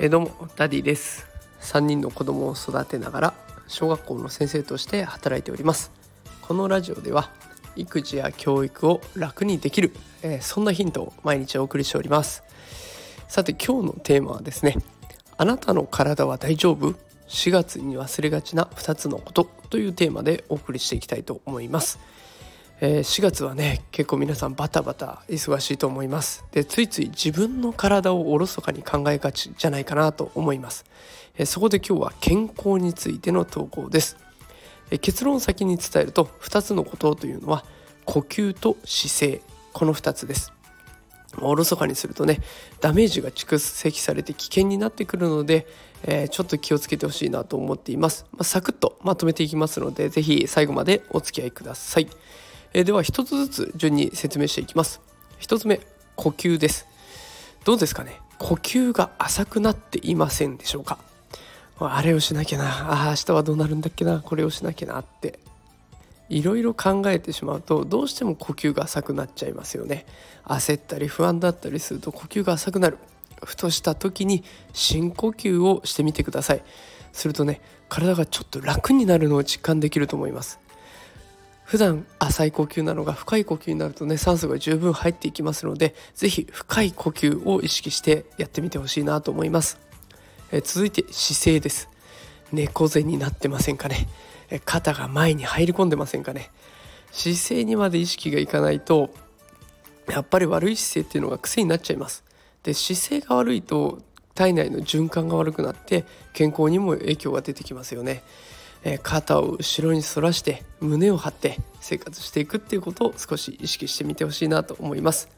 えどうもダディです。3人の子供を育てながら小学校の先生として働いております。このラジオでは育児や教育を楽にできる、えー、そんなヒントを毎日お送りしております。さて今日のテーマはですねあなたの体は大丈夫？4月に忘れがちな2つのことというテーマでお送りしていきたいと思います、えー、4月はね結構皆さんバタバタ忙しいと思います。でついつい自分の体をおろそかに考えがちじゃないかなと思います、えー、そこで今日は健康についての投稿です、えー、結論を先に伝えると2つのことというのは呼吸と姿勢。この2つです。おろそかにするとねダメージが蓄積されて危険になってくるので、えー、ちょっと気をつけてほしいなと思っています、まあ、サクッとまとめていきますので是非最後までお付き合いください、えー、では一つずつ順に説明していきます。一つ目呼吸です。どうですかね？呼吸が浅くなっていませんでしょうか？あれをしなきゃな。あ明日はどうなるんだっけな？これをしなきゃなって。いろいろ考えてしまうとどうしても呼吸が浅くなっちゃいますよね。焦ったり不安だったりすると呼吸が浅くなる。ふとした時に深呼吸をしてみてください。するとね体がちょっと楽になるのを実感できると思います。普段浅い呼吸なのが深い呼吸になるとね酸素が十分入っていきますので是非深い呼吸を意識してやってみてほしいなと思います。え続いて姿勢です。猫背になってませんかね。肩が前に入り込んでませんかね。姿勢にまで意識がいかないとやっぱり悪い姿勢っていうのが癖になっちゃいます。で姿勢が悪いと体内の循環が悪くなって健康にも影響が出てきますよね、え、肩を後ろに反らして胸を張って生活していくっていうことを少し意識してみてほしいなと思います。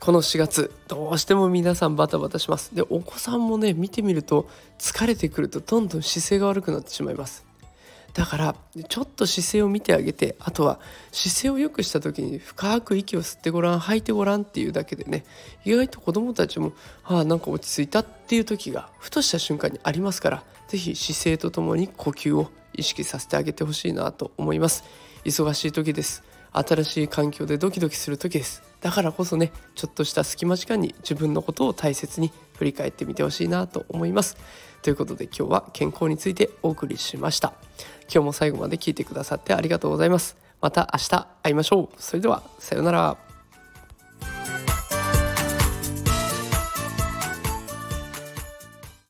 この4月どうしても皆さんバタバタします。でお子さんもね見てみると疲れてくるとどんどん姿勢が悪くなってしまいます。だからちょっと姿勢を見てあげてあとは姿勢を良くした時に深く息を吸ってごらん吐いてごらんっていうだけでね意外と子どもたちもああなんか落ち着いたっていう時がふとした瞬間にありますから是非姿勢とともに呼吸を意識させてあげてほしいなと思います。忙しい時です。新しい環境でドキドキする時です。だからこそねちょっとした隙間時間に自分のことを大切に振り返ってみてほしいなと思います。ということで今日は健康についてお送りしました。今日も最後まで聞いてくださってありがとうございます。また明日会いましょう。それではさようなら。